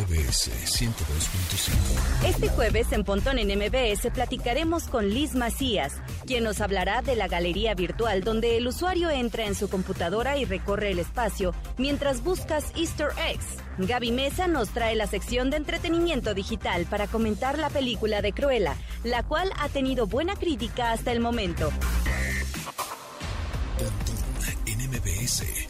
MBS 102.5. Este jueves en Pontón en MBS platicaremos con Liz Macías, quien nos hablará de la galería virtual donde el usuario entra en su computadora y recorre el espacio mientras buscas Easter eggs. Gaby Mesa nos trae la sección de entretenimiento digital para comentar la película de Cruella, la cual ha tenido buena crítica hasta el momento. Pontón en MBS.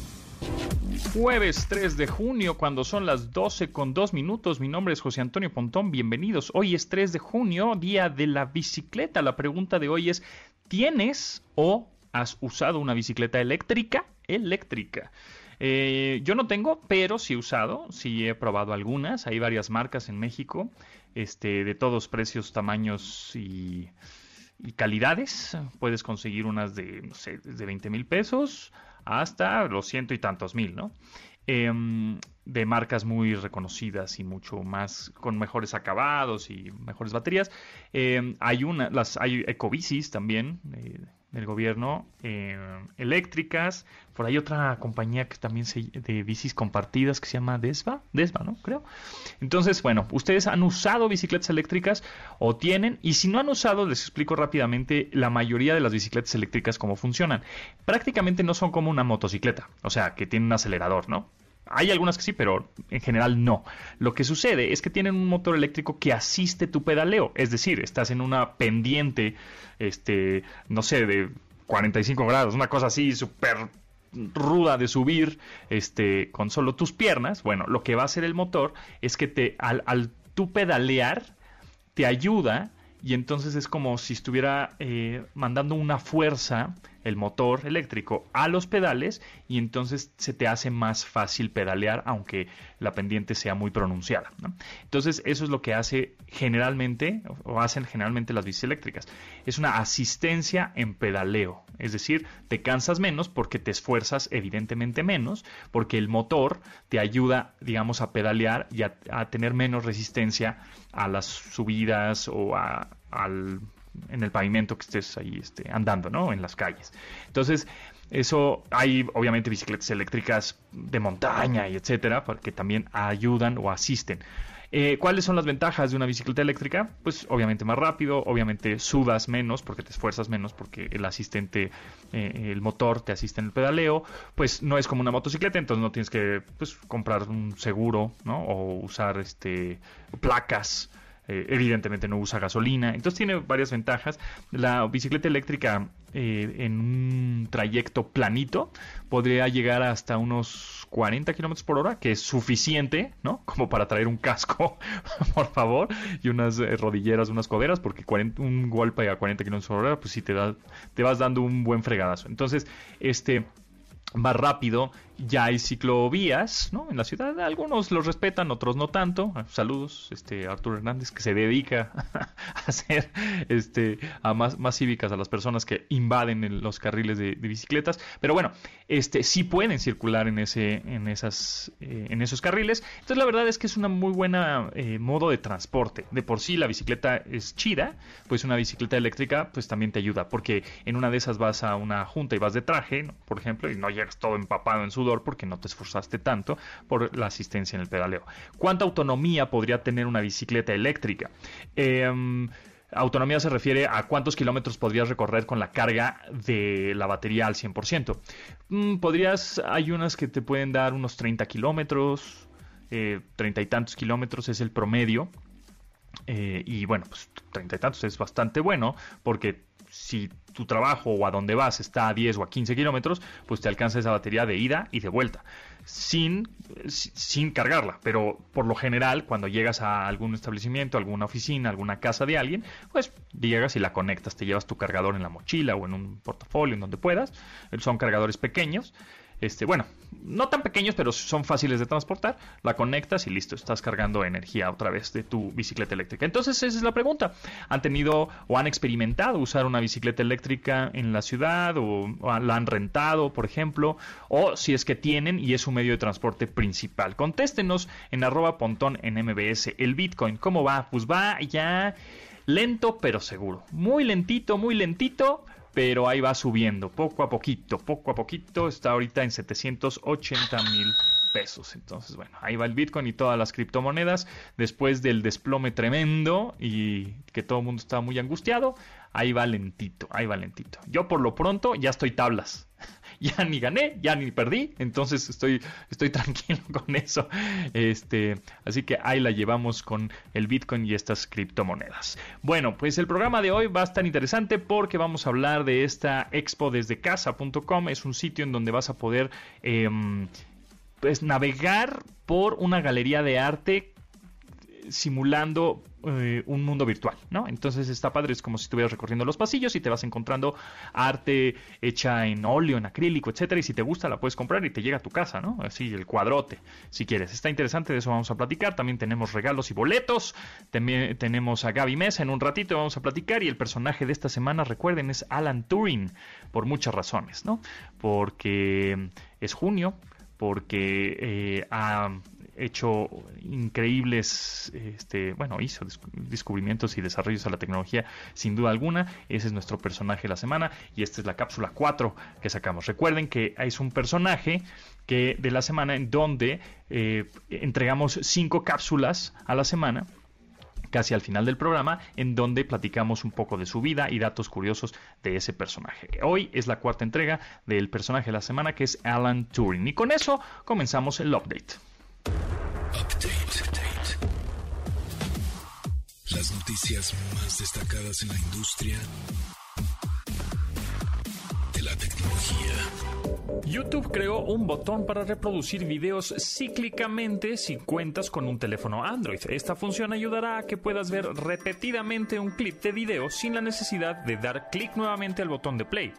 Jueves 3 de junio, cuando son las 12 con 2 minutos. Mi nombre es José Antonio Pontón. Bienvenidos. Hoy es 3 de junio, día de la bicicleta. La pregunta de hoy es: ¿tienes o has usado una bicicleta eléctrica? Eléctrica. Eh, yo no tengo, pero sí he usado, sí he probado algunas. Hay varias marcas en México, este, de todos precios, tamaños y, calidades. Puedes conseguir unas de, desde 20 mil pesos hasta los ciento y tantos mil, ¿no? Em, de marcas muy reconocidas y mucho más con mejores acabados y mejores baterías. Em, hay una, las hay ecobicis también eh, del gobierno, eh, eléctricas. Por ahí otra compañía que también se, de bicis compartidas que se llama Desva, Desva, ¿no? Creo. Entonces, bueno, ustedes han usado bicicletas eléctricas o tienen, y si no han usado, les explico rápidamente la mayoría de las bicicletas eléctricas cómo funcionan. Prácticamente no son como una motocicleta, o sea, que tiene un acelerador, ¿no? Hay algunas que sí, pero en general no. Lo que sucede es que tienen un motor eléctrico que asiste tu pedaleo. Es decir, estás en una pendiente, este, no sé, de 45 grados, una cosa así súper ruda de subir, este, con solo tus piernas. Bueno, lo que va a hacer el motor es que te, al, al pedalear, te ayuda y entonces es como si estuviera eh, mandando una fuerza el motor eléctrico a los pedales y entonces se te hace más fácil pedalear aunque la pendiente sea muy pronunciada. Entonces eso es lo que hace generalmente o hacen generalmente las bicis eléctricas. Es una asistencia en pedaleo, es decir, te cansas menos porque te esfuerzas evidentemente menos porque el motor te ayuda digamos a pedalear y a, a tener menos resistencia a las subidas o a, al en el pavimento que estés ahí este, andando, ¿no? En las calles. Entonces, eso hay obviamente bicicletas eléctricas de montaña y etcétera, porque también ayudan o asisten. Eh, ¿Cuáles son las ventajas de una bicicleta eléctrica? Pues obviamente más rápido, obviamente sudas menos porque te esfuerzas menos porque el asistente, eh, el motor te asiste en el pedaleo, pues no es como una motocicleta, entonces no tienes que pues, comprar un seguro, ¿no? O usar este placas eh, evidentemente no usa gasolina, entonces tiene varias ventajas. La bicicleta eléctrica eh, en un trayecto planito podría llegar hasta unos 40 kilómetros por hora, que es suficiente, ¿no? Como para traer un casco, por favor, y unas eh, rodilleras, unas coderas, porque un golpe a 40 kilómetros por hora, pues sí te, da, te vas dando un buen fregadazo. Entonces, este va rápido ya hay ciclovías, ¿no? En la ciudad algunos los respetan, otros no tanto. Saludos, este Arturo Hernández que se dedica a hacer este a más, más cívicas a las personas que invaden los carriles de, bicicletas, pero bueno, este sí pueden circular en ese en esas eh, en esos carriles. Entonces la verdad es que es una muy buena eh, modo de transporte. De por sí la bicicleta es chida, pues una bicicleta eléctrica pues también te ayuda, porque en una de esas vas a una junta y vas de traje, por ejemplo, y no llegas todo empapado en sudor porque no te esforzaste tanto por la asistencia en el pedaleo. ¿Cuánta autonomía podría tener una bicicleta eléctrica? Em, autonomía se refiere a cuántos kilómetros podrías recorrer con la carga de la batería al 100%. Mm, podrías, hay unas que te pueden dar unos 30 kilómetros, eh, 30 y tantos kilómetros es el promedio. Eh, y bueno, pues 30 y tantos es bastante bueno porque si tu trabajo o a donde vas está a 10 o a 15 kilómetros, pues te alcanza esa batería de ida y de vuelta, sin, sin cargarla. Pero por lo general, cuando llegas a algún establecimiento, alguna oficina, alguna casa de alguien, pues llegas y la conectas, te llevas tu cargador en la mochila o en un portafolio, en donde puedas. Son cargadores pequeños. Este, bueno, no tan pequeños, pero son fáciles de transportar. La conectas y listo, estás cargando energía otra vez de tu bicicleta eléctrica. Entonces, esa es la pregunta. ¿Han tenido o han experimentado usar una bicicleta eléctrica en la ciudad o, la han rentado, por ejemplo? O si es que tienen y es un medio de transporte principal. Contéstenos en arroba pontón en MBS. El Bitcoin, ¿cómo va? Pues va ya lento pero seguro. Muy lentito, muy lentito pero ahí va subiendo poco a poquito, poco a poquito, está ahorita en 780 mil pesos. Entonces, bueno, ahí va el Bitcoin y todas las criptomonedas. Después del desplome tremendo y que todo el mundo estaba muy angustiado, ahí va lentito, ahí va lentito. Yo por lo pronto ya estoy tablas. Ya ni gané, ya ni perdí, entonces estoy, estoy tranquilo con eso. Este, así que ahí la llevamos con el Bitcoin y estas criptomonedas. Bueno, pues el programa de hoy va a estar interesante porque vamos a hablar de esta expo desde casa.com. Es un sitio en donde vas a poder em, pues, navegar por una galería de arte simulando eh, un mundo virtual, ¿no? Entonces está padre, es como si estuvieras recorriendo los pasillos y te vas encontrando arte hecha en óleo, en acrílico, etcétera, y si te gusta la puedes comprar y te llega a tu casa, ¿no? Así, el cuadrote, si quieres. Está interesante, de eso vamos a platicar. También tenemos regalos y boletos. También tenemos a Gaby Mesa en un ratito, vamos a platicar. Y el personaje de esta semana, recuerden, es Alan Turing, por muchas razones, ¿no? Porque es junio, porque eh, hecho increíbles, este, bueno, hizo descubrimientos y desarrollos a la tecnología sin duda alguna. Ese es nuestro personaje de la semana y esta es la cápsula 4 que sacamos. Recuerden que es un personaje que de la semana en donde eh, entregamos cinco cápsulas a la semana casi al final del programa, en donde platicamos un poco de su vida y datos curiosos de ese personaje. Hoy es la cuarta entrega del personaje de la semana, que es Alan Turing. Y con eso comenzamos el update. Update. Las noticias más destacadas en la industria YouTube creó un botón para reproducir videos cíclicamente si cuentas con un teléfono Android. Esta función ayudará a que puedas ver repetidamente un clip de video sin la necesidad de dar clic nuevamente al botón de play.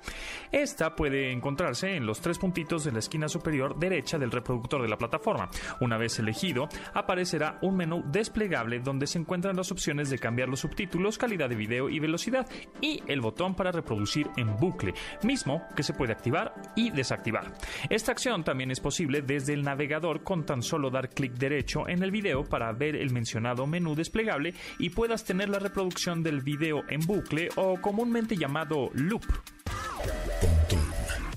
Esta puede encontrarse en los tres puntitos de la esquina superior derecha del reproductor de la plataforma. Una vez elegido, aparecerá un menú desplegable donde se encuentran las opciones de cambiar los subtítulos, calidad de video y velocidad y el botón para reproducir en bucle, mismo que se puede activar y desactivar esta acción también es posible desde el navegador con tan solo dar clic derecho en el video para ver el mencionado menú desplegable y puedas tener la reproducción del video en bucle o comúnmente llamado loop.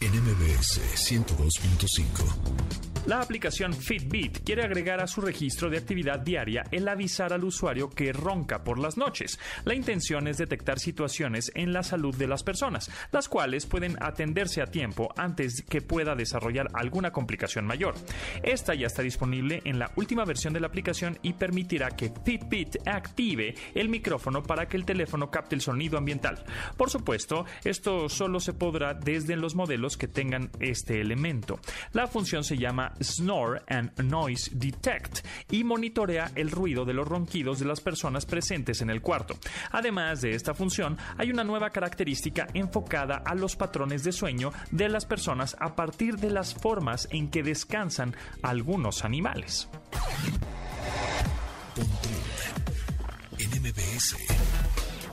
NMBS 102.5 la aplicación Fitbit quiere agregar a su registro de actividad diaria el avisar al usuario que ronca por las noches. La intención es detectar situaciones en la salud de las personas, las cuales pueden atenderse a tiempo antes que pueda desarrollar alguna complicación mayor. Esta ya está disponible en la última versión de la aplicación y permitirá que Fitbit active el micrófono para que el teléfono capte el sonido ambiental. Por supuesto, esto solo se podrá desde los modelos que tengan este elemento. La función se llama Snore and Noise Detect y monitorea el ruido de los ronquidos de las personas presentes en el cuarto. Además de esta función, hay una nueva característica enfocada a los patrones de sueño de las personas a partir de las formas en que descansan algunos animales.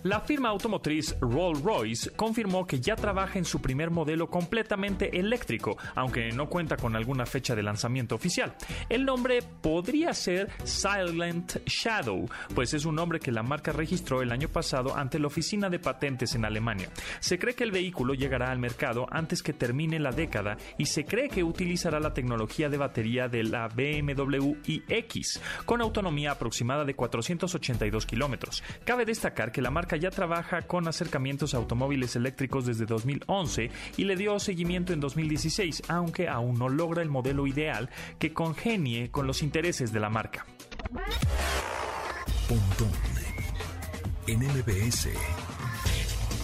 La firma automotriz Rolls-Royce confirmó que ya trabaja en su primer modelo completamente eléctrico, aunque no cuenta con alguna fecha de lanzamiento oficial. El nombre podría ser Silent Shadow, pues es un nombre que la marca registró el año pasado ante la Oficina de Patentes en Alemania. Se cree que el vehículo llegará al mercado antes que termine la década y se cree que utilizará la tecnología de batería de la BMW iX, con autonomía aproximada de 482 kilómetros. Cabe destacar que la marca ya trabaja con acercamientos a automóviles eléctricos desde 2011 y le dio seguimiento en 2016, aunque aún no logra el modelo ideal que congenie con los intereses de la marca.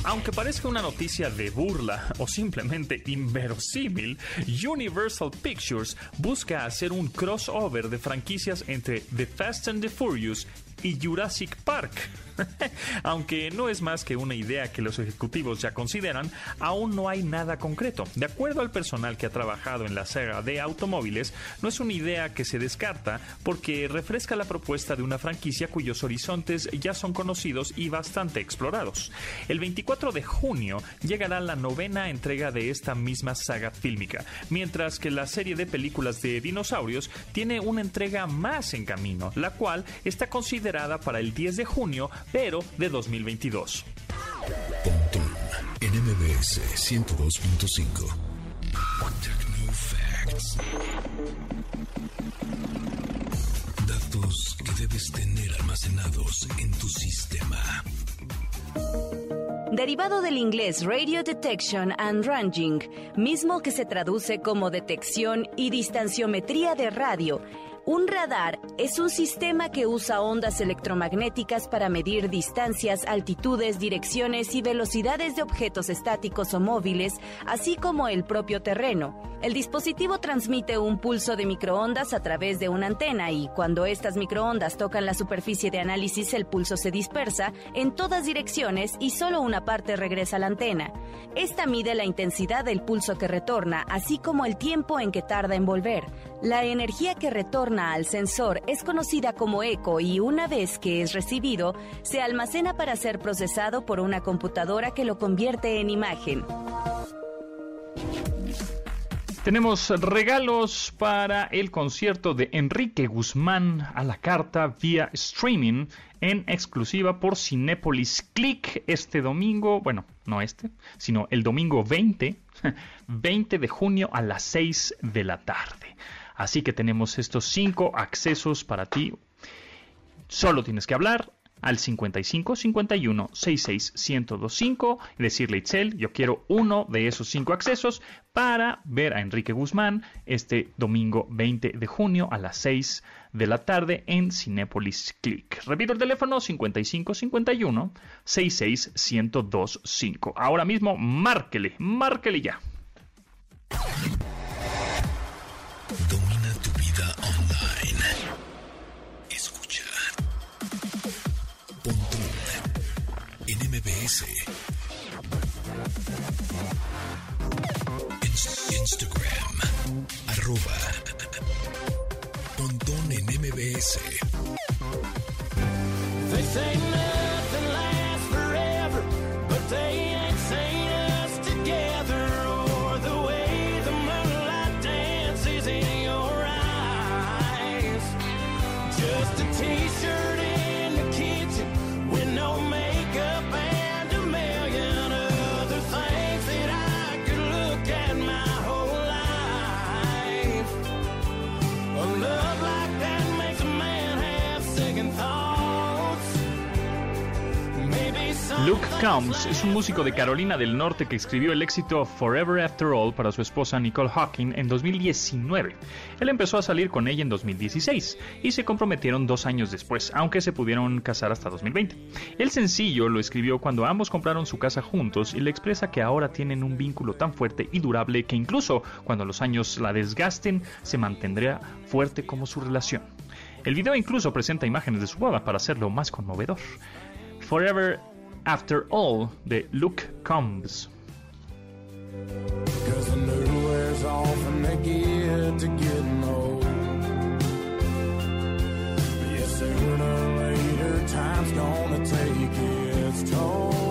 Aunque parezca una noticia de burla o simplemente inverosímil, Universal Pictures busca hacer un crossover de franquicias entre The Fast and the Furious y Jurassic Park. Aunque no es más que una idea que los ejecutivos ya consideran, aún no hay nada concreto. De acuerdo al personal que ha trabajado en la saga de automóviles, no es una idea que se descarta porque refresca la propuesta de una franquicia cuyos horizontes ya son conocidos y bastante explorados. El 24 de junio llegará la novena entrega de esta misma saga fílmica, mientras que la serie de películas de dinosaurios tiene una entrega más en camino, la cual está considerada para el 10 de junio, pero de 2022. Pontón en MBS 102.5. Facts. Datos que debes tener almacenados en tu sistema. Derivado del inglés Radio Detection and Ranging, mismo que se traduce como detección y distanciometría de radio, un radar es un sistema que usa ondas electromagnéticas para medir distancias, altitudes, direcciones y velocidades de objetos estáticos o móviles, así como el propio terreno. El dispositivo transmite un pulso de microondas a través de una antena y cuando estas microondas tocan la superficie de análisis el pulso se dispersa en todas direcciones y solo una parte regresa a la antena. Esta mide la intensidad del pulso que retorna, así como el tiempo en que tarda en volver. La energía que retorna al sensor es conocida como eco y una vez que es recibido, se almacena para ser procesado por una computadora que lo convierte en imagen. Tenemos regalos para el concierto de Enrique Guzmán a la carta vía streaming en exclusiva por Cinépolis Click este domingo, bueno, no este, sino el domingo 20, 20 de junio a las 6 de la tarde. Así que tenemos estos cinco accesos para ti. Solo tienes que hablar al 55 51 66 1025 y decirle Itzel, yo quiero uno de esos cinco accesos para ver a Enrique Guzmán este domingo 20 de junio a las 6 de la tarde en Cinépolis Click. Repito el teléfono 55 51 66 1025. Ahora mismo márquele, márquele ya. Instagram, arroba Pontón en MBS. Luke Combs es un músico de Carolina del Norte que escribió el éxito Forever After All para su esposa Nicole Hawking en 2019. Él empezó a salir con ella en 2016 y se comprometieron dos años después, aunque se pudieron casar hasta 2020. El sencillo lo escribió cuando ambos compraron su casa juntos y le expresa que ahora tienen un vínculo tan fuerte y durable que incluso cuando los años la desgasten se mantendrá fuerte como su relación. El video incluso presenta imágenes de su boda para hacerlo más conmovedor. Forever After all, the look comes. Cause the new wears off and they get to getting old. Yes, sooner or later, time's gonna take its toll.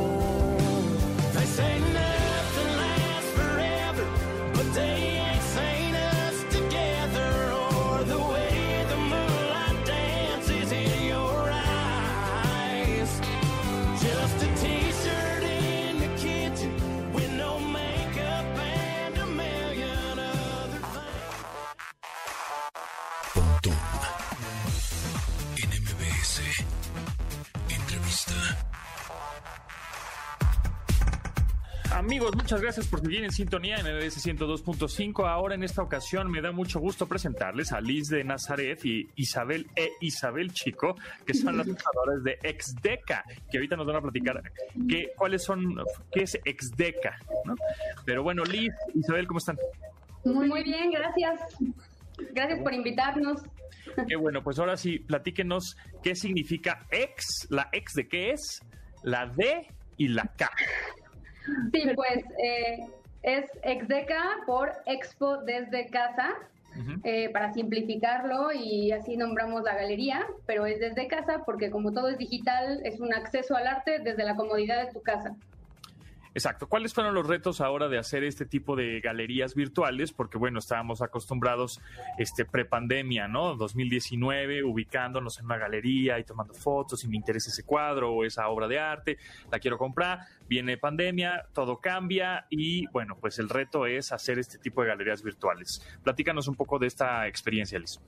Amigos, muchas gracias por seguir en sintonía en MBS 102.5. Ahora en esta ocasión me da mucho gusto presentarles a Liz de Nazaret y Isabel e Isabel Chico, que son las fundadoras de Exdeca, que ahorita nos van a platicar qué, cuáles son, qué es Exdeca. ¿no? Pero bueno, Liz, Isabel, ¿cómo están? Muy, muy bien, gracias. Gracias por invitarnos. Qué bueno, pues ahora sí, platíquenos qué significa ex, la ex de qué es, la D y la K. Sí, pues eh, es Exdeca por Expo desde casa, eh, para simplificarlo y así nombramos la galería, pero es desde casa porque como todo es digital, es un acceso al arte desde la comodidad de tu casa. Exacto. ¿Cuáles fueron los retos ahora de hacer este tipo de galerías virtuales? Porque bueno, estábamos acostumbrados este prepandemia, ¿no? 2019, ubicándonos en una galería y tomando fotos y me interesa ese cuadro o esa obra de arte, la quiero comprar. Viene pandemia, todo cambia y bueno, pues el reto es hacer este tipo de galerías virtuales. Platícanos un poco de esta experiencia, Liz.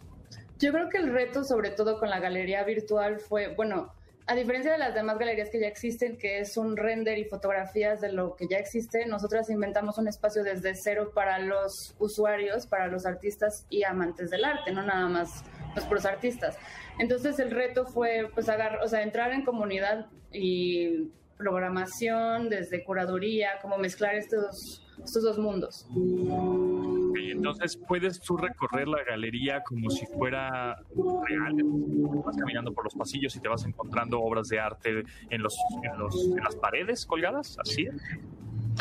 Yo creo que el reto, sobre todo con la galería virtual, fue, bueno, a diferencia de las demás galerías que ya existen, que es un render y fotografías de lo que ya existe, nosotras inventamos un espacio desde cero para los usuarios, para los artistas y amantes del arte, no nada más los los artistas. Entonces el reto fue pues o sea, entrar en comunidad y programación, desde curaduría, como mezclar estos estos dos mundos. Entonces puedes tú recorrer la galería como si fuera real. Vas caminando por los pasillos y te vas encontrando obras de arte en, los, en, los, en las paredes colgadas, así.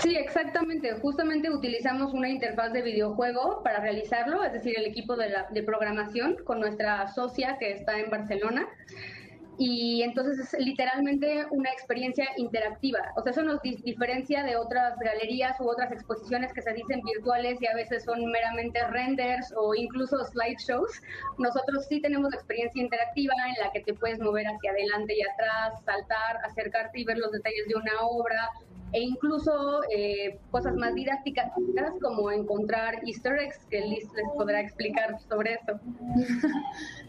Sí, exactamente. Justamente utilizamos una interfaz de videojuego para realizarlo, es decir, el equipo de, la, de programación con nuestra socia que está en Barcelona y entonces es literalmente una experiencia interactiva. O sea, eso nos diferencia de otras galerías u otras exposiciones que se dicen virtuales y a veces son meramente renders o incluso slideshows. Nosotros sí tenemos experiencia interactiva en la que te puedes mover hacia adelante y atrás, saltar, acercarte y ver los detalles de una obra, e incluso eh, cosas más didácticas como encontrar easter eggs, que Liz les podrá explicar sobre eso.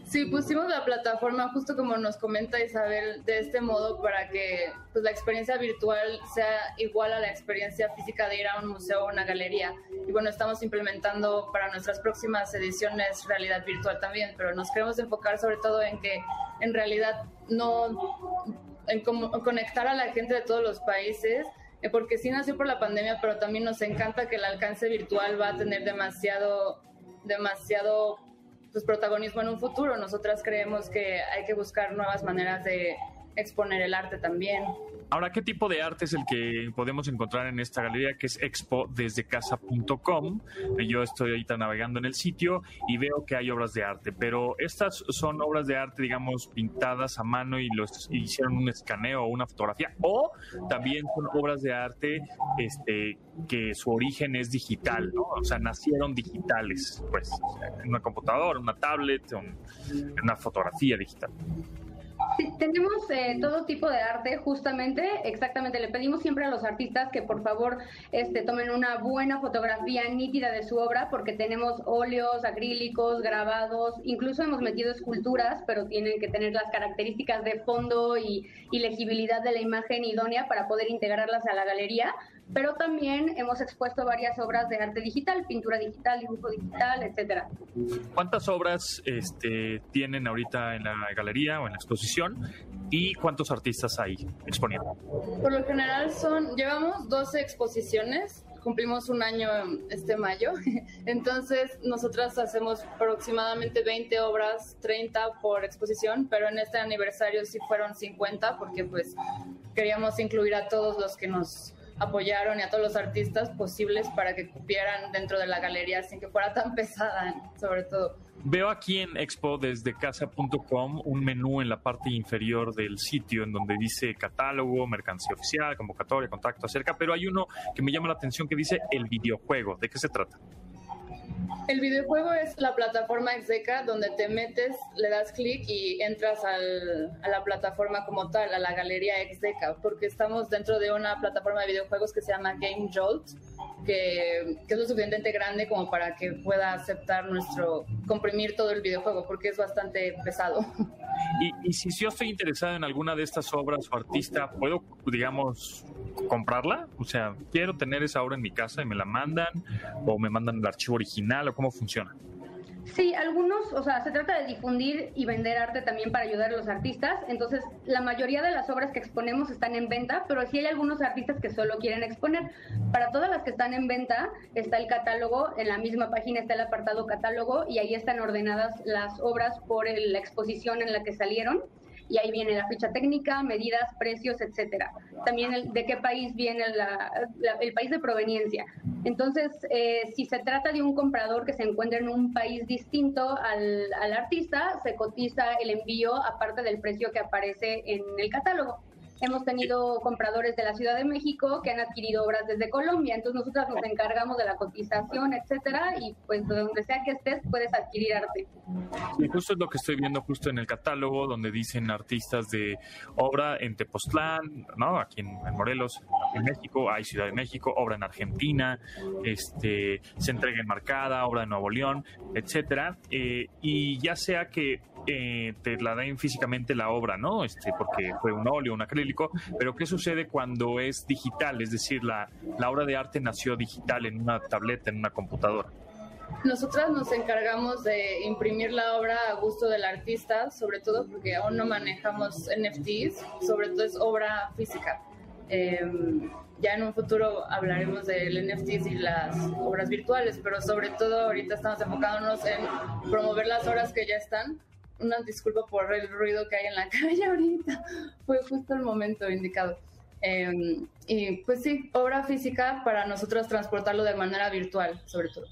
Sí, pusimos la plataforma justo como nos comenta Isabel, de este modo para que pues, la experiencia virtual sea igual a la experiencia física de ir a un museo o una galería. Y bueno, estamos implementando para nuestras próximas ediciones realidad virtual también, pero nos queremos enfocar sobre todo en que en realidad no en conectar a la gente de todos los países porque sí nació por la pandemia, pero también nos encanta que el alcance virtual va a tener demasiado, demasiado pues, protagonismo en un futuro. Nosotras creemos que hay que buscar nuevas maneras de exponer el arte también. Ahora, ¿qué tipo de arte es el que podemos encontrar en esta galería que es expo desde casa.com? Yo estoy ahorita navegando en el sitio y veo que hay obras de arte, pero estas son obras de arte, digamos, pintadas a mano y los hicieron un escaneo o una fotografía, o también son obras de arte este, que su origen es digital. O sea, nacieron digitales, pues, en una computadora, una tablet, una fotografía digital. Sí, tenemos eh, todo tipo de arte, justamente, exactamente. Le pedimos siempre a los artistas que por favor este, tomen una buena fotografía nítida de su obra, porque tenemos óleos, acrílicos, grabados, incluso hemos metido esculturas, pero tienen que tener las características de fondo y, y legibilidad de la imagen idónea para poder integrarlas a la galería pero también hemos expuesto varias obras de arte digital, pintura digital, dibujo digital, etcétera. ¿Cuántas obras este, tienen ahorita en la galería o en la exposición y cuántos artistas hay exponiendo? Por lo general son, llevamos 12 exposiciones, cumplimos un año este mayo, entonces nosotras hacemos aproximadamente 20 obras, 30 por exposición, pero en este aniversario sí fueron 50 porque pues queríamos incluir a todos los que nos apoyaron y a todos los artistas posibles para que cupieran dentro de la galería sin que fuera tan pesada, sobre todo. Veo aquí en expo desde casa.com un menú en la parte inferior del sitio en donde dice catálogo, mercancía oficial, convocatoria, contacto acerca, pero hay uno que me llama la atención que dice el videojuego. ¿De qué se trata? El videojuego es la plataforma Execa donde te metes, le das clic y entras al, a la plataforma como tal, a la galería Execa, porque estamos dentro de una plataforma de videojuegos que se llama Game Jolt, que, es lo suficientemente grande como para que pueda aceptar nuestro, comprimir todo el videojuego, porque es bastante pesado. Y, y, si yo estoy interesado en alguna de estas obras o artista, ¿puedo, digamos, comprarla? O sea, quiero tener esa obra en mi casa y me la mandan, o me mandan el archivo original, o cómo funciona. Sí, algunos, o sea, se trata de difundir y vender arte también para ayudar a los artistas. Entonces, la mayoría de las obras que exponemos están en venta, pero sí hay algunos artistas que solo quieren exponer. Para todas las que están en venta está el catálogo, en la misma página está el apartado catálogo y ahí están ordenadas las obras por la exposición en la que salieron y ahí viene la ficha técnica, medidas, precios, etcétera. También el, de qué país viene el país de proveniencia. Entonces, eh, si se trata de un comprador que se encuentra en un país distinto al, al artista, se cotiza el envío aparte del precio que aparece en el catálogo. Hemos tenido compradores de la Ciudad de México que han adquirido obras desde Colombia, entonces nosotras nos encargamos de la cotización, etcétera, y pues de donde sea que estés puedes adquirir arte. Sí, justo es lo que estoy viendo justo en el catálogo, donde dicen artistas de obra en Tepoztlán, ¿no? Aquí en, Morelos, en México, hay Ciudad de México, obra en Argentina, este, se entrega enmarcada, obra en Nuevo León, etcétera, eh, y ya sea que eh, te la den físicamente la obra, ¿no? Este, porque fue un óleo, un acrílico, pero ¿qué sucede cuando es digital? Es decir, la, la obra de arte nació digital en una tableta, en una computadora. Nosotras nos encargamos de imprimir la obra a gusto del artista, sobre todo porque aún no manejamos NFTs, sobre todo es obra física. Em, ya en un futuro hablaremos del NFTs y las obras virtuales, pero sobre todo ahorita estamos enfocándonos en promover las obras que ya están una disculpa por el ruido que hay en la calle ahorita. Fue justo el momento indicado. Em, y pues sí, obra física para nosotros transportarlo de manera virtual, sobre todo.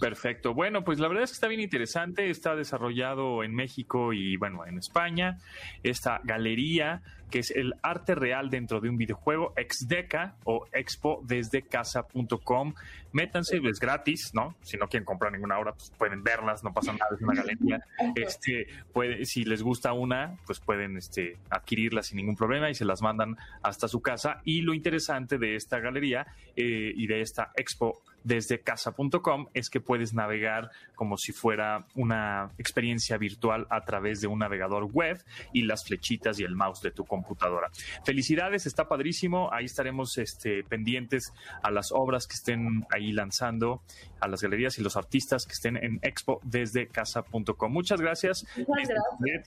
Perfecto. Bueno, pues la verdad es que está bien interesante. Está desarrollado en México y, bueno, en España. Esta galería que es el arte real dentro de un videojuego, Exdeca o expo desde casa.com. Métanse, es gratis, ¿no? Si no quieren comprar ninguna obra, pues pueden verlas, no pasa nada, es una galería. Este, puede, si les gusta una, pues pueden este, adquirirla sin ningún problema y se las mandan hasta su casa. Y lo interesante de esta galería eh, y de esta expo desde casa.com es que puedes navegar como si fuera una experiencia virtual a través de un navegador web y las flechitas y el mouse de tu computadora. Felicidades, está padrísimo. Ahí estaremos este, pendientes a las obras que estén ahí lanzando, a las galerías y los artistas que estén en expo desde casa.com. Muchas gracias,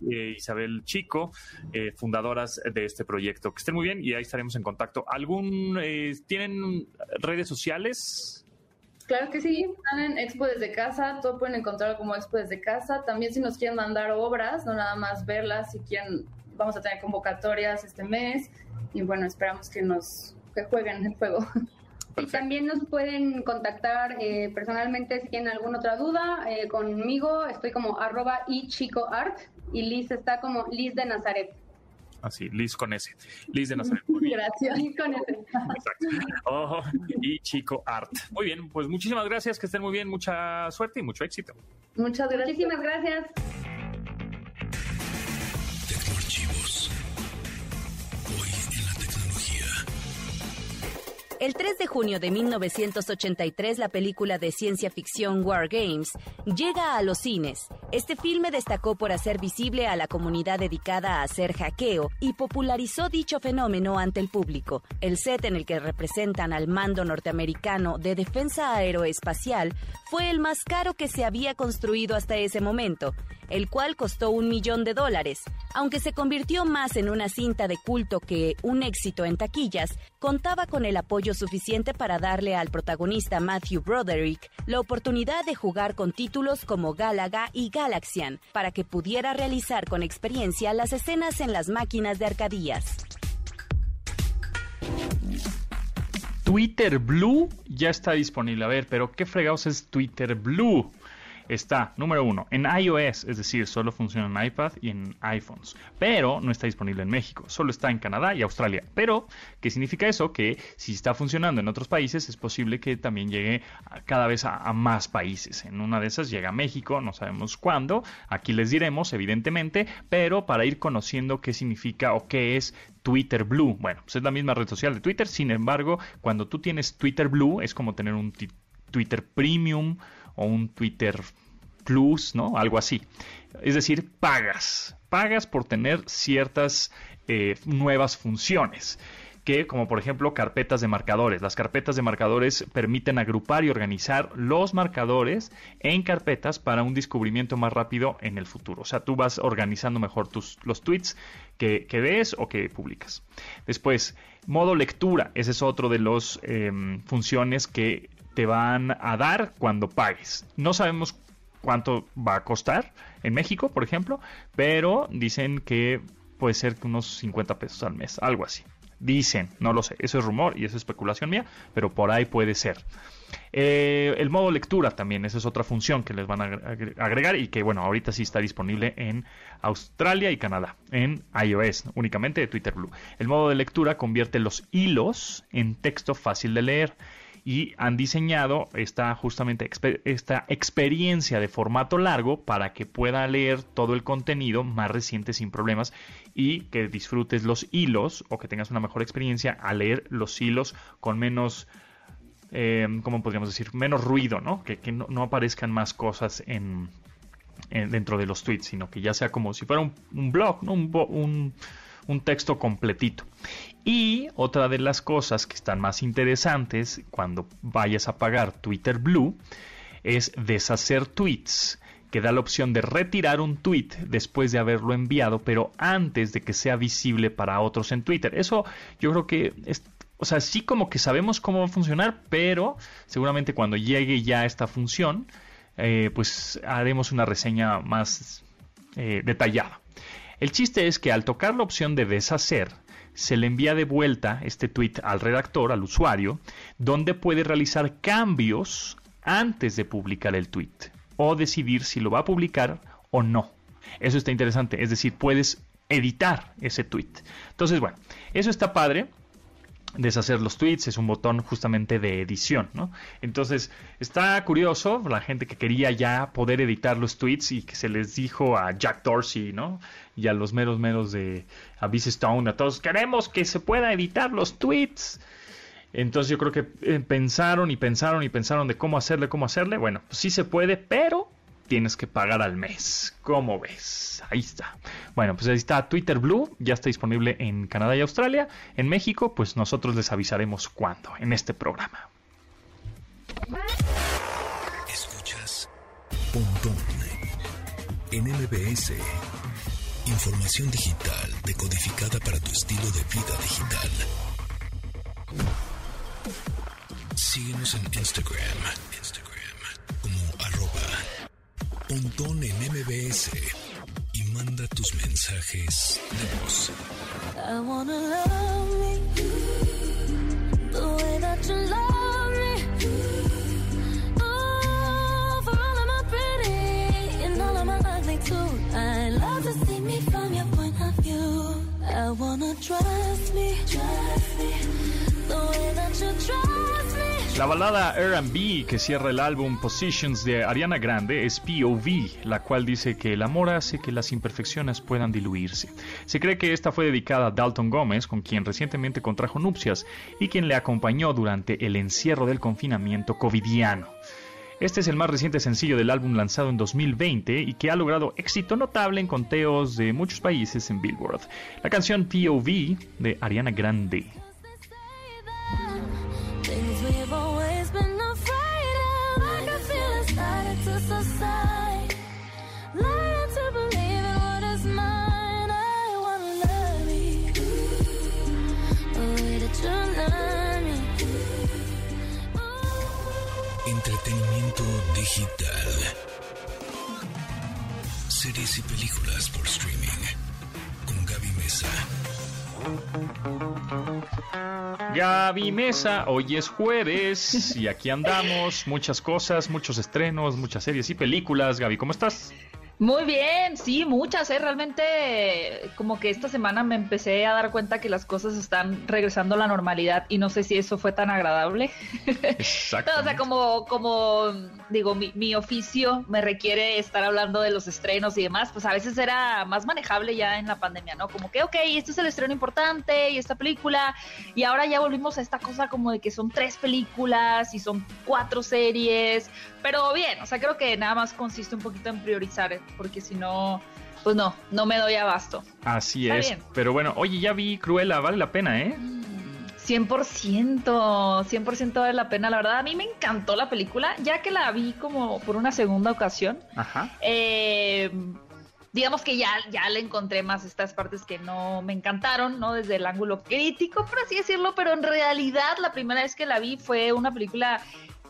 eh, Isabel Chico, eh, fundadoras de este proyecto. Que estén muy bien y ahí estaremos en contacto. ¿Algún, eh, ¿Tienen redes sociales? Claro que sí, están en Expo desde casa, todo pueden encontrarlo como Expo desde casa. También si nos quieren mandar obras, no nada más verlas, si quieren, vamos a tener convocatorias este mes y bueno, esperamos que nos que jueguen el juego. Y también nos pueden contactar eh, personalmente si tienen alguna otra duda eh, conmigo. Estoy como arroba y chico art y Liz está como Liz de Nazaret. Así, Liz con S. Liz de Nazaret. Gracias, Liz con S. Exacto. Oh, y Chico Art. Muy bien, pues muchísimas gracias, que estén muy bien, mucha suerte y mucho éxito. Muchas gracias. Muchísimas gracias. El 3 de junio de 1983, la película de ciencia ficción War Games llega a los cines. Este filme destacó por hacer visible a la comunidad dedicada a hacer hackeo y popularizó dicho fenómeno ante el público. El set en el que representan al mando norteamericano de defensa aeroespacial fue el más caro que se había construido hasta ese momento, el cual costó un millón de dólares. Aunque se convirtió más en una cinta de culto que un éxito en taquillas, contaba con el apoyo suficiente para darle al protagonista Matthew Broderick la oportunidad de jugar con títulos como Galaga y Galaxian, para que pudiera realizar con experiencia las escenas en las máquinas de arcadías. Twitter Blue ya está disponible. A ver, pero ¿qué fregados es Twitter Blue? Está, número uno, en iOS, es decir, solo funciona en iPad y en iPhones, pero no está disponible en México, solo está en Canadá y Australia. Pero, ¿qué significa eso? Que si está funcionando en otros países, es posible que también llegue cada vez a, más países. En una de esas llega a México, no sabemos cuándo, aquí les diremos, evidentemente, pero para ir conociendo qué significa o qué es Twitter Blue. Bueno, pues es la misma red social de Twitter, sin embargo, cuando tú tienes Twitter Blue es como tener un Twitter Premium o un Twitter Plus, ¿no? Algo así. Es decir, pagas, pagas por tener ciertas eh, nuevas funciones. que como por ejemplo carpetas de marcadores. Las carpetas de marcadores permiten agrupar y organizar los marcadores en carpetas para un descubrimiento más rápido en el futuro. O sea, tú vas organizando mejor tus, los tweets que, ves o que publicas. Después, modo lectura. Ese es otro de las em, funciones que te van a dar cuando pagues. No sabemos cuánto va a costar en México, por ejemplo, pero dicen que puede ser unos 50 pesos al mes, algo así. Dicen, no lo sé, eso es rumor y es especulación mía, pero por ahí puede ser. Eh, el modo lectura también, esa es otra función que les van a agregar y que bueno, ahorita sí está disponible en Australia y Canadá, en iOS, únicamente de Twitter Blue. El modo de lectura convierte los hilos en texto fácil de leer y han diseñado esta justamente esta experiencia de formato largo para que pueda leer todo el contenido más reciente sin problemas y que disfrutes los hilos o que tengas una mejor experiencia al leer los hilos con menos eh, ¿cómo podríamos decir? Menos ruido, ¿no? Que, no, aparezcan más cosas en, dentro de los tweets, sino que ya sea como si fuera un, blog, ¿no? un, un texto completito. Y otra de las cosas que están más interesantes cuando vayas a pagar Twitter Blue es deshacer tweets que da la opción de retirar un tweet después de haberlo enviado, pero antes de que sea visible para otros en Twitter. Eso yo creo que es, o sea, sí como que sabemos cómo va a funcionar, pero seguramente cuando llegue ya esta función, eh, pues haremos una reseña más eh, detallada. El chiste es que al tocar la opción de deshacer, se le envía de vuelta este tweet al redactor, al usuario, donde puede realizar cambios antes de publicar el tweet o decidir si lo va a publicar o no. Eso está interesante, es decir, puedes editar ese tweet. Entonces, bueno, eso está padre deshacer los tweets, es un botón justamente de edición, ¿no? Entonces, está curioso, la gente que quería ya poder editar los tweets y que se les dijo a Jack Dorsey, ¿no? Y a los meros meros de Abyss Stone, a todos, queremos que se pueda editar los tweets. Entonces yo creo que eh, pensaron y pensaron y pensaron de cómo hacerle, cómo hacerle. Bueno, pues sí se puede, pero tienes que pagar al mes. ¿Cómo ves? Ahí está. Bueno, pues ahí está Twitter Blue, ya está disponible en Canadá y Australia. En México, pues nosotros les avisaremos cuándo en este programa. Escuchas Pontón en MBS. Información digital decodificada para tu estilo de vida digital. Síguenos en Instagram, Pontón en MBS y manda tus mensajes de voz. I wanna love me the way that you love me. Oh, for all of my pretty and all of my ugly too. I love to see me from your point of view. I wanna trust me, trust me the way that you trust. La balada RB que cierra el álbum Positions de Ariana Grande es POV, la cual dice que el amor hace que las imperfecciones puedan diluirse. Se cree que esta fue dedicada a Dalton Gómez, con quien recientemente contrajo nupcias y quien le acompañó durante el encierro del confinamiento covidiano. Este es el más reciente sencillo del álbum lanzado en 2020 y que ha logrado éxito notable en conteos de muchos países en Billboard. La canción POV de Ariana Grande. Entretenimiento digital. Series y películas por streaming. Gaby Mesa, hoy es jueves y aquí andamos. Muchas cosas, muchos estrenos, muchas series y películas. Gaby, ¿cómo estás? Muy bien, sí, muchas, ¿eh? Realmente como que esta semana me empecé a dar cuenta que las cosas están regresando a la normalidad y no sé si eso fue tan agradable. Exacto. o sea, como, como digo, mi, mi, oficio me requiere estar hablando de los estrenos y demás, pues a veces era más manejable ya en la pandemia, ¿no? Como que, ok, este es el estreno importante y esta película, y ahora ya volvimos a esta cosa como de que son tres películas y son cuatro series, pero bien, o sea, creo que nada más consiste un poquito en priorizar porque si no, pues no, no me doy abasto. Así es. Pero bueno, oye, ya vi Cruella, vale la pena, ¿eh? 100%, 100% vale la pena. La verdad, a mí me encantó la película, ya que la vi como por una segunda ocasión. Ajá. Eh, digamos que ya, ya le encontré más estas partes que no me encantaron, ¿no? Desde el ángulo crítico, por así decirlo, pero en realidad la primera vez que la vi fue una película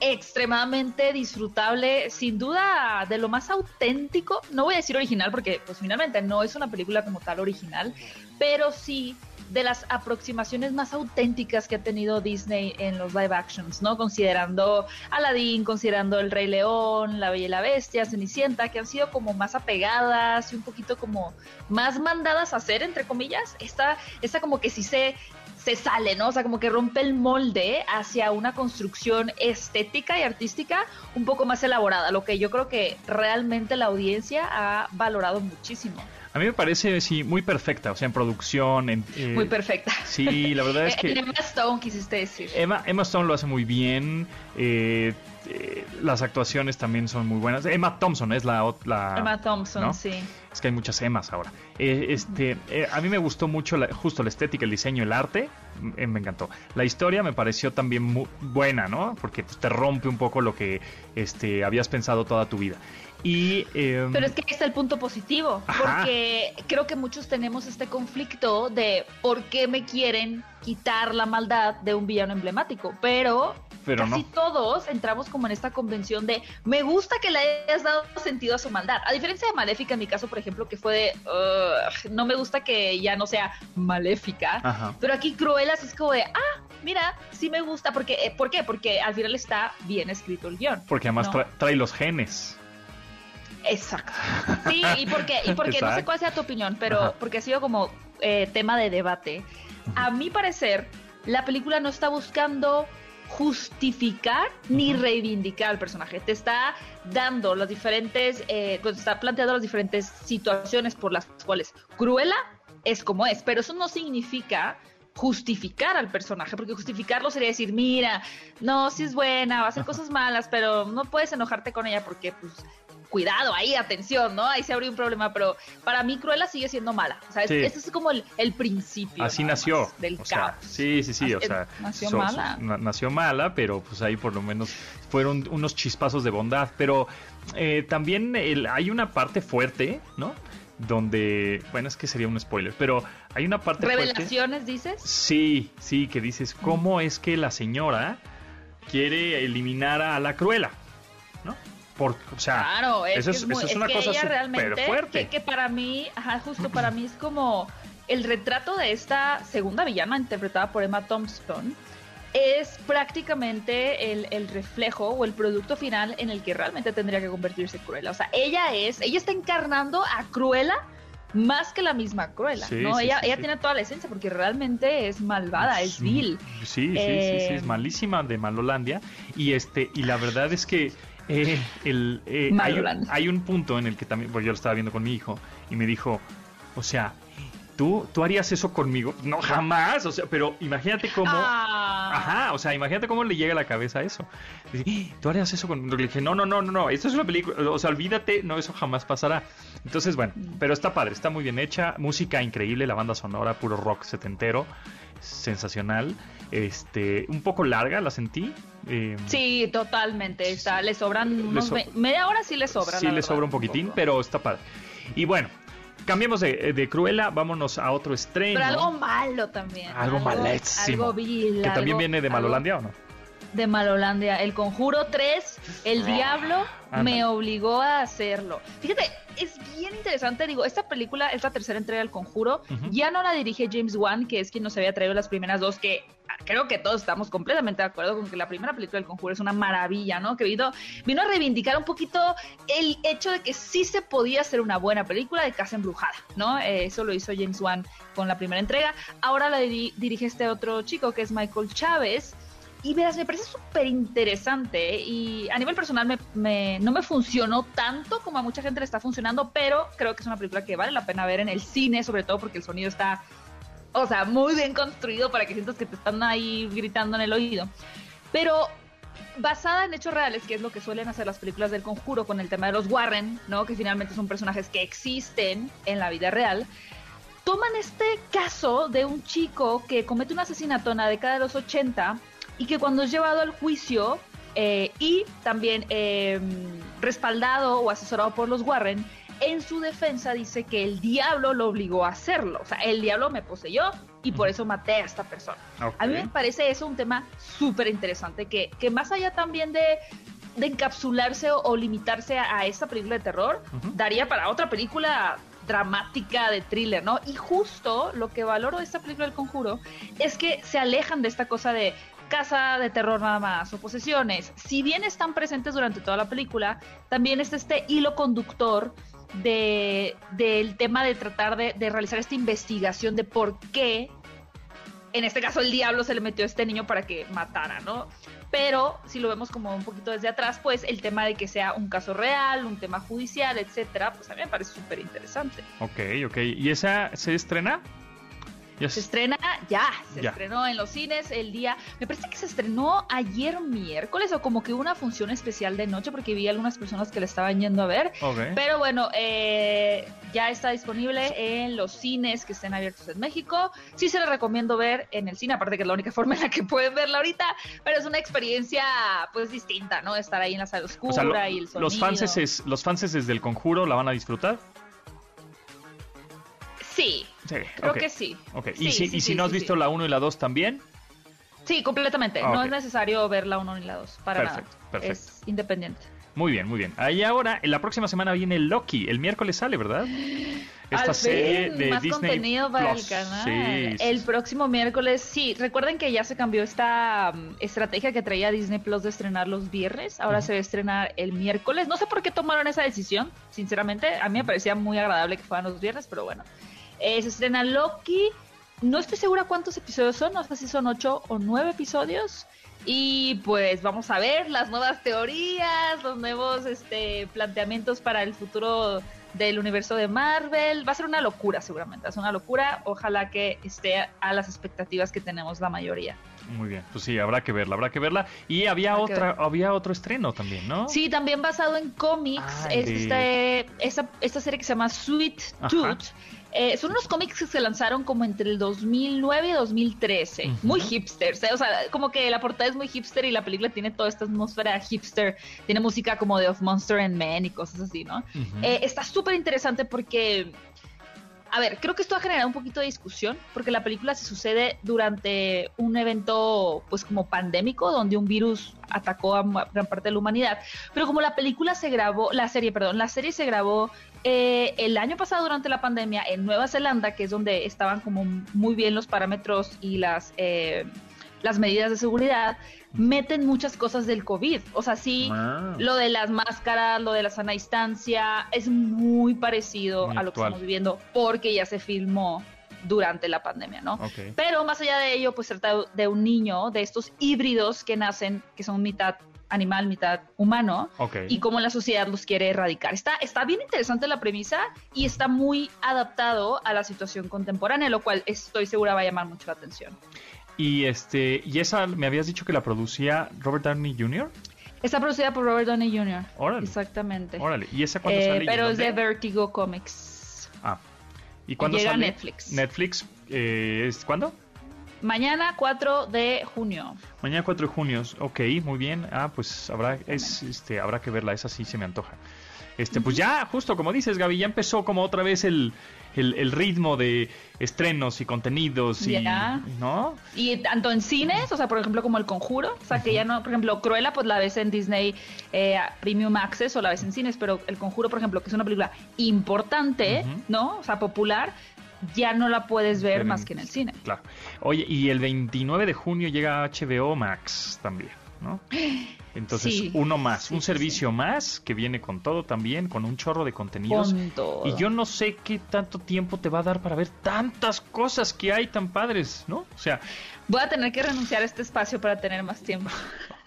extremadamente disfrutable, sin duda de lo más auténtico, no voy a decir original porque pues finalmente no es una película como tal original, pero sí de las aproximaciones más auténticas que ha tenido Disney en los live actions, ¿no? Considerando Aladdin, considerando El Rey León, La Bella y la Bestia, Cenicienta, que han sido como más apegadas y un poquito como más mandadas a hacer, entre comillas. Esta, esta como que sí se, se sale, ¿no? O sea, como que rompe el molde hacia una construcción estética y artística un poco más elaborada, lo que yo creo que realmente la audiencia ha valorado muchísimo. A mí me parece, sí, muy perfecta, o sea, en producción. En, eh, muy perfecta. Sí, la verdad es que... Emma Stone, quisiste decir. Emma, Emma Stone lo hace muy bien. Eh, eh, las actuaciones también son muy buenas. Emma Thompson es la... la Emma Thompson, sí. Es que hay muchas Emmas ahora. este, a mí me gustó mucho justo la estética, el diseño, el arte. me encantó. La historia me pareció también muy buena, ¿no? Porque te rompe un poco lo que este, habías pensado toda tu vida. Y, em, Pero es que ahí está el punto positivo, porque creo que muchos tenemos este conflicto de por qué me quieren quitar la maldad de un villano emblemático, pero, pero casi todos entramos como en esta convención de me gusta que le hayas dado sentido a su maldad. A diferencia de Maléfica, en mi caso, por ejemplo, que fue de no me gusta que ya no sea maléfica, pero aquí Cruella es como de ah, mira, sí me gusta, porque, eh, ¿por qué? Porque al final está bien escrito el guion. Porque además trae los genes. Exacto. Sí, y porque, y porque no sé cuál sea tu opinión, pero porque ha sido como eh, tema de debate. A mi parecer, la película no está buscando justificar ni reivindicar al personaje. Te está dando las diferentes, eh, pues está planteando las diferentes situaciones por las cuales Cruella es como es, pero eso no significa justificar al personaje, porque justificarlo sería decir, mira, no, si es buena, va a hacer cosas malas, pero no puedes enojarte con ella porque pues cuidado, ahí, atención, ¿no? Ahí se abrió un problema, pero para mí Cruella sigue siendo mala. O sea, ese es como el, principio. Así nació. Del caos. sí, sí, sí, o sea. Nació mala. nació mala, pero pues ahí por lo menos fueron unos chispazos de bondad. Pero eh, también hay una parte fuerte, ¿no? Donde, bueno, es que sería un spoiler, pero hay una parte ¿Revelaciones dices? Sí, sí, que dices, ¿cómo es que la señora quiere eliminar a la Cruella? ¿No? O sea, claro, es eso, es, una cosa súper fuerte. Que, para mí, ajá, justo para mí es como el retrato de esta segunda villana interpretada por Emma Thompson es prácticamente el, el, reflejo o el producto final en el que realmente tendría que convertirse Cruella. O sea, ella es, ella está encarnando a Cruella más que la misma Cruella, ¿no? ella, ella tiene toda la esencia porque realmente es malvada, es vil. Sí, sí, sí, sí, es eh, malísima de Malolandia y este y la verdad es que eh, el, eh, hay, un, punto en el que también, pues yo lo estaba viendo con mi hijo y me dijo, o sea, ¿tú, tú harías eso conmigo? No, jamás, o sea, pero imagínate cómo, ah. ajá, o sea, imagínate cómo le llega a la cabeza eso. ¿Tú harías eso conmigo? Le dije, no, no, no, no, no, esto es una película, o sea, olvídate, no, eso jamás pasará. Entonces, bueno, mm. pero está padre, está muy bien hecha, música increíble, la banda sonora, puro rock setentero, sensacional. Este, un poco larga, la sentí. Eh, sí, totalmente. Está, le sobran media hora sí le sobra. Sí, le sobra un poquitín, pero está padre. Y bueno, cambiemos de, de, Cruella, vámonos a otro estreno. Pero algo malo también. Algo, malísimo. Algo vil. Que también viene de Malolandia, ¿o no? De Malolandia. El Conjuro 3, El ah, Diablo me obligó a hacerlo. Fíjate, es bien interesante, digo, esta película es la tercera entrega del Conjuro, ya no la dirige James Wan, que es quien nos había traído las primeras dos, que creo que todos estamos completamente de acuerdo con que la primera película del Conjuro es una maravilla, ¿no? Que vino, vino a reivindicar un poquito el hecho de que sí se podía hacer una buena película de casa embrujada, ¿no? Eh, eso lo hizo James Wan con la primera entrega. Ahora la dirige este otro chico que es Michael Chávez. Y verás, me parece súper interesante y a nivel personal me, no me funcionó tanto como a mucha gente le está funcionando, pero creo que es una película que vale la pena ver en el cine, sobre todo porque el sonido está, o sea, muy bien construido para que sientas que te están ahí gritando en el oído. Pero basada en hechos reales, que es lo que suelen hacer las películas del conjuro con el tema de los Warren, ¿no? Que finalmente son personajes que existen en la vida real toman este caso de un chico que comete un asesinato en la década de los 80 y que cuando es llevado al juicio eh, y también em, respaldado o asesorado por los Warren, en su defensa dice que el diablo lo obligó a hacerlo. O sea, el diablo me poseyó y por eso maté a esta persona. A mí me parece eso un tema súper interesante, que, que más allá también de, de encapsularse o, limitarse a, esta película de terror, daría para otra película dramática de thriller, ¿no? Y justo lo que valoro de esta película del conjuro es que se alejan de esta cosa de casa de terror nada más o posesiones. Si bien están presentes durante toda la película, también está este hilo conductor de, del tema de tratar de, realizar esta investigación de por qué, en este caso, el diablo se le metió a este niño para que matara, ¿no? Pero si lo vemos como un poquito desde atrás, pues el tema de que sea un caso real, un tema judicial, etcétera, pues a mí me parece súper interesante. Ok, ok. ¿Y esa se estrena? Se estrena ya, se estrenó en los cines el día, me parece que se estrenó ayer miércoles o como que una función especial de noche porque vi algunas personas que le estaban yendo a ver. Pero bueno, eh, ya está disponible en los cines que estén abiertos en México. Sí se le recomiendo ver en el cine, aparte que es la única forma en la que pueden verla ahorita, pero es una experiencia pues distinta, ¿no? Estar ahí en la sala oscura y el sonido. Los fans, los fans desde el conjuro la van a disfrutar. Sí, creo que sí. ¿Y si, no has visto la 1 y la 2 también? Sí, completamente. no es necesario ver la 1 y la 2 para nada. Perfecto. Es independiente. Muy bien, muy bien. Ahí ahora, en la próxima semana viene Loki. El miércoles sale, ¿verdad? Esta serie de más contenido para el canal. Sí, el próximo miércoles, sí. Recuerden que ya se cambió esta um, estrategia que traía Disney Plus de estrenar los viernes. Ahora se va a estrenar el miércoles. No sé por qué tomaron esa decisión, sinceramente. A mí me parecía muy agradable que fueran los viernes, pero bueno. Eh, se estrena Loki. No estoy segura cuántos episodios son, no sé si son ocho o nueve episodios. Y pues vamos a ver las nuevas teorías, los nuevos este, planteamientos para el futuro del universo de Marvel. Va a ser una locura seguramente, es una locura. Ojalá que esté a las expectativas que tenemos la mayoría. Muy bien, pues sí, habrá que verla, habrá que verla. Y había otra, había otro estreno también, ¿no? Sí, también basado en cómics. es este, esta, esta, serie que se llama Sweet Tooth. Eh, son unos cómics que se lanzaron como entre el 2009 y 2013. Muy hipsters, ¿eh? o sea, como que la portada es muy hipster y la película tiene toda esta atmósfera hipster. Tiene música como de Of Monster and Men y cosas así, ¿no? Eh, está súper interesante porque a ver, creo que esto ha generado un poquito de discusión, porque la película se sucede durante un evento, pues como pandémico, donde un virus atacó a gran parte de la humanidad. Pero como la película se grabó, la serie, perdón, la serie se grabó eh, el año pasado durante la pandemia en Nueva Zelanda, que es donde estaban como muy bien los parámetros y las... Eh, las medidas de seguridad, meten muchas cosas del COVID. O sea, sí, lo de las máscaras, lo de la sana distancia, es muy parecido a lo que estamos viviendo porque ya se filmó durante la pandemia, ¿no? Pero más allá de ello, pues trata de un niño, de estos híbridos que nacen, que son mitad animal, mitad humano, y cómo la sociedad los quiere erradicar. Está, está bien interesante la premisa y está muy adaptado a la situación contemporánea, lo cual estoy segura va a llamar mucho la atención. Y este, y esa me habías dicho que la producía Robert Downey Jr. Está producida por Robert Downey Jr. Órale. Exactamente. Órale. ¿Y esa cuándo eh, sale? Pero es de Vertigo Comics. Ah. ¿Y cuándo Llega sale? Netflix. Netflix. Eh, ¿es cuándo? Mañana 4 de junio. Mañana 4 de junio. Ok, muy bien. Ah, pues habrá, es, este, habrá que verla. Esa sí se me antoja. Este, pues ya, justo como dices, Gaby, ya empezó como otra vez el, el, ritmo de estrenos y contenidos y, ¿no? Y tanto en cines, o sea, por ejemplo, como El Conjuro, o sea, que ya no, por ejemplo, Cruella, pues la ves en Disney eh, Premium Access o la ves en cines, pero El Conjuro, por ejemplo, que es una película importante, ¿no? O sea, popular, ya no la puedes ver más que en el cine. Claro. Oye, y el 29 de junio llega HBO Max también, ¿no? Entonces, uno más, un servicio más que viene con todo también, con un chorro de contenidos. Y yo no sé qué tanto tiempo te va a dar para ver tantas cosas que hay tan padres, ¿no? O sea, voy a tener que renunciar a este espacio para tener más tiempo.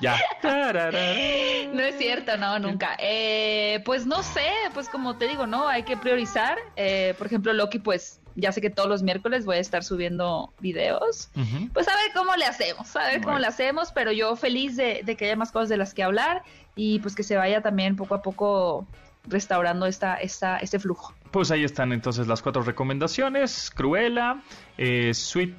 Ya. no es cierto, no, nunca. Eh, pues no sé, pues como te digo, ¿no? Hay que priorizar. Eh, por ejemplo, Loki, pues ya sé que todos los miércoles voy a estar subiendo videos. Pues a ver cómo le hacemos, a ver cómo le hacemos, pero yo feliz de, que haya más cosas de las que hablar y pues que se vaya también poco a poco restaurando esta, esta, este flujo. Pues ahí están entonces las cuatro recomendaciones. Cruella, eh, Sweet...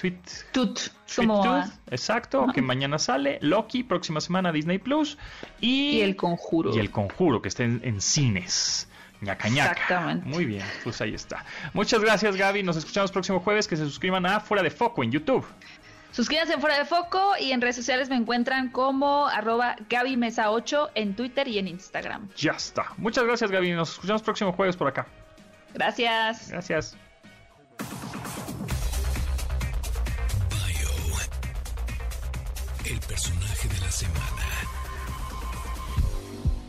Sweet Tooth. Tooth, exacto, que mañana sale. Loki, próxima semana Disney Plus. Y, El Conjuro. Y El Conjuro, que está en, cines. Ñaca, Exactamente. Muy bien, pues ahí está. Muchas gracias, Gaby. Nos escuchamos próximo jueves. Que se suscriban a Fuera de Foco en YouTube. Suscríbanse en Fuera de Foco y en redes sociales me encuentran como arroba Gaby Mesa 8 en Twitter y en Instagram. Ya está. Muchas gracias, Gaby. Nos escuchamos próximo jueves por acá. Gracias. Gracias.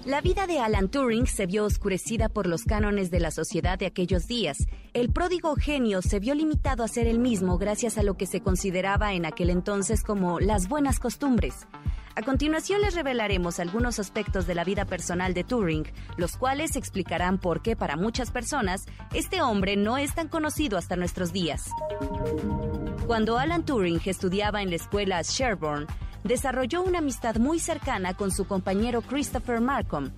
La vida de Alan Turing se vio oscurecida por los cánones de la sociedad de aquellos días. El pródigo genio se vio limitado a ser el mismo gracias a lo que se consideraba en aquel entonces como las buenas costumbres. A continuación les revelaremos algunos aspectos de la vida personal de Turing, los cuales explicarán por qué para muchas personas este hombre no es tan conocido hasta nuestros días. Cuando Alan Turing estudiaba en la escuela Sherborne, desarrolló una amistad muy cercana con su compañero Christopher Markham.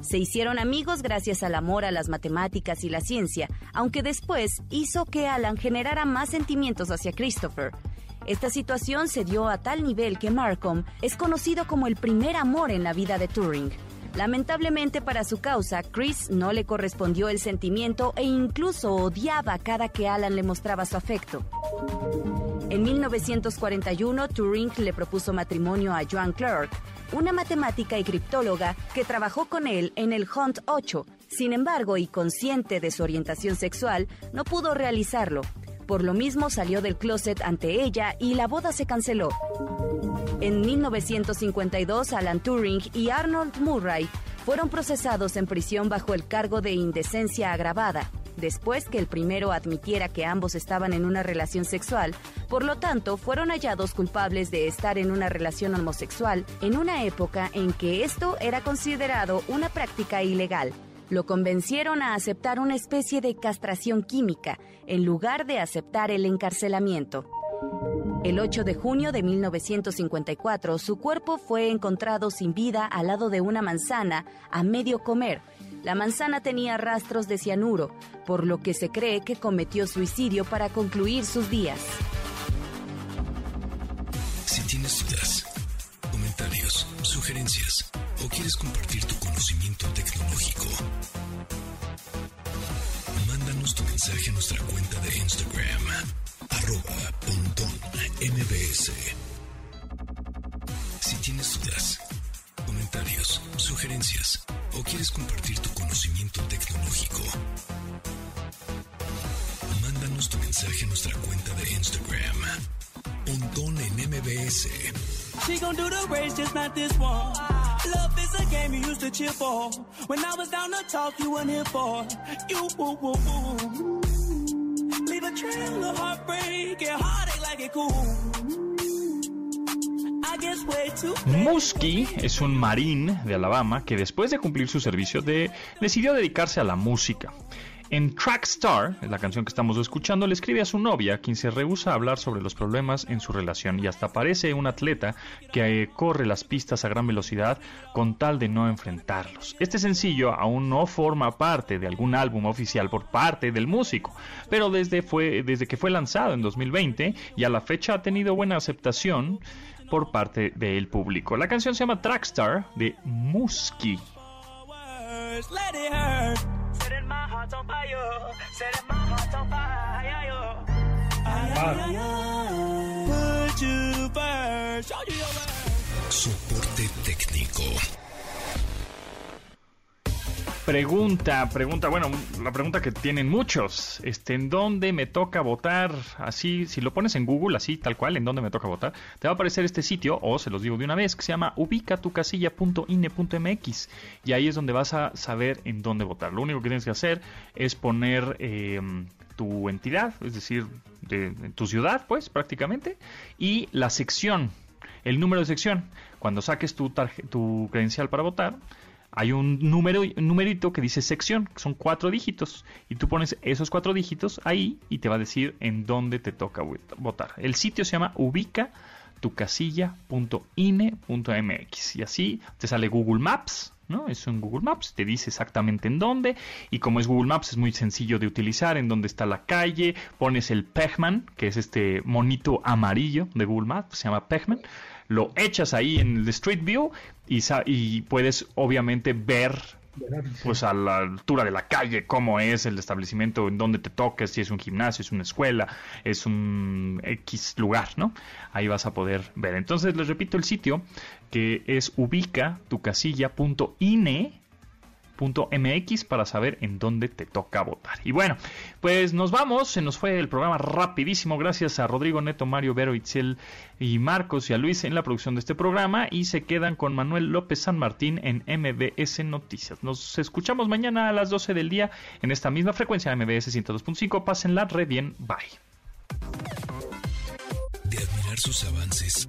Se hicieron amigos gracias al amor a las matemáticas y la ciencia, aunque después hizo que Alan generara más sentimientos hacia Christopher. Esta situación se dio a tal nivel que Markham es conocido como el primer amor en la vida de Turing. Lamentablemente para su causa, Chris no le correspondió el sentimiento e incluso odiaba cada que Alan le mostraba su afecto. En 1941, Turing le propuso matrimonio a Joan Clark, una matemática y criptóloga que trabajó con él en el Hunt 8. Sin embargo, y consciente de su orientación sexual, no pudo realizarlo. Por lo mismo salió del closet ante ella y la boda se canceló. En 1952, Alan Turing y Arnold Murray fueron procesados en prisión bajo el cargo de indecencia agravada, después que el primero admitiera que ambos estaban en una relación sexual, por lo tanto fueron hallados culpables de estar en una relación homosexual en una época en que esto era considerado una práctica ilegal. Lo convencieron a aceptar una especie de castración química en lugar de aceptar el encarcelamiento. El 8 de junio de 1954, su cuerpo fue encontrado sin vida al lado de una manzana a medio comer. La manzana tenía rastros de cianuro, por lo que se cree que cometió suicidio para concluir sus días. Si tienes dudas, comentarios, sugerencias o quieres compartir tu conocimiento tecnológico, mándanos tu mensaje a nuestra cuenta de Instagram arroba pontón mbs. Si tienes dudas, comentarios, sugerencias o quieres compartir tu conocimiento tecnológico, mándanos tu mensaje a nuestra cuenta de Instagram pontón en mbs. She gon' do the race, just not this one. Love is a game you used to cheer for. When I was down to talk, you weren't here for. You, woo, woo, woo. Muskie es un marín de Alabama que después de cumplir su servicio de, decidió dedicarse a la música. En Trackstar, la canción que estamos escuchando, le escribe a su novia, quien se rehúsa a hablar sobre los problemas en su relación y hasta parece un atleta que eh, corre las pistas a gran velocidad con tal de no enfrentarlos. Este sencillo aún no forma parte de algún álbum oficial por parte del músico, pero desde, fue, desde que fue lanzado en 2020 y a la fecha ha tenido buena aceptación por parte del público. La canción se llama Trackstar de Muskie. Soporte técnico. Pregunta, pregunta, bueno, la pregunta que tienen muchos, este, ¿en dónde me toca votar? Así, si lo pones en Google, así, tal cual, ¿en dónde me toca votar? Te va a aparecer este sitio, o se los digo de una vez, que se llama ubicatucasilla.ine.mx y ahí es donde vas a saber en dónde votar. Lo único que tienes que hacer es poner em, tu entidad, es decir, de, tu ciudad, pues, prácticamente, y la sección, el número de sección. Cuando saques tu, tu credencial para votar, hay un número, numerito que dice sección, que son cuatro dígitos, y tú pones esos cuatro dígitos ahí y te va a decir en dónde te toca votar. El sitio se llama ubica tucasilla.ine.mx y así te sale Google Maps ¿no? Eso en Google Maps, te dice exactamente en dónde. Y como es Google Maps es muy sencillo de utilizar, en dónde está la calle, pones el Pegman, que es este monito amarillo de Google Maps, se llama Pegman, lo echas ahí en el Street View y, y puedes obviamente ver pues a la altura de la calle, cómo es el establecimiento, en dónde te toques, si es un gimnasio, es una escuela, es un X lugar, ¿no? Ahí vas a poder ver. Entonces les repito el sitio que es ubica tu casilla.ine .mx para saber en dónde te toca votar. Y bueno, pues nos vamos, se nos fue el programa rapidísimo, gracias a Rodrigo Neto, Mario Vero, Itzel y Marcos y a Luis en la producción de este programa y se quedan con Manuel López San Martín en MBS Noticias. Nos escuchamos mañana a las 12 del día en esta misma frecuencia MBS 102.5. Pásenla re bien, bye. De admirar sus avances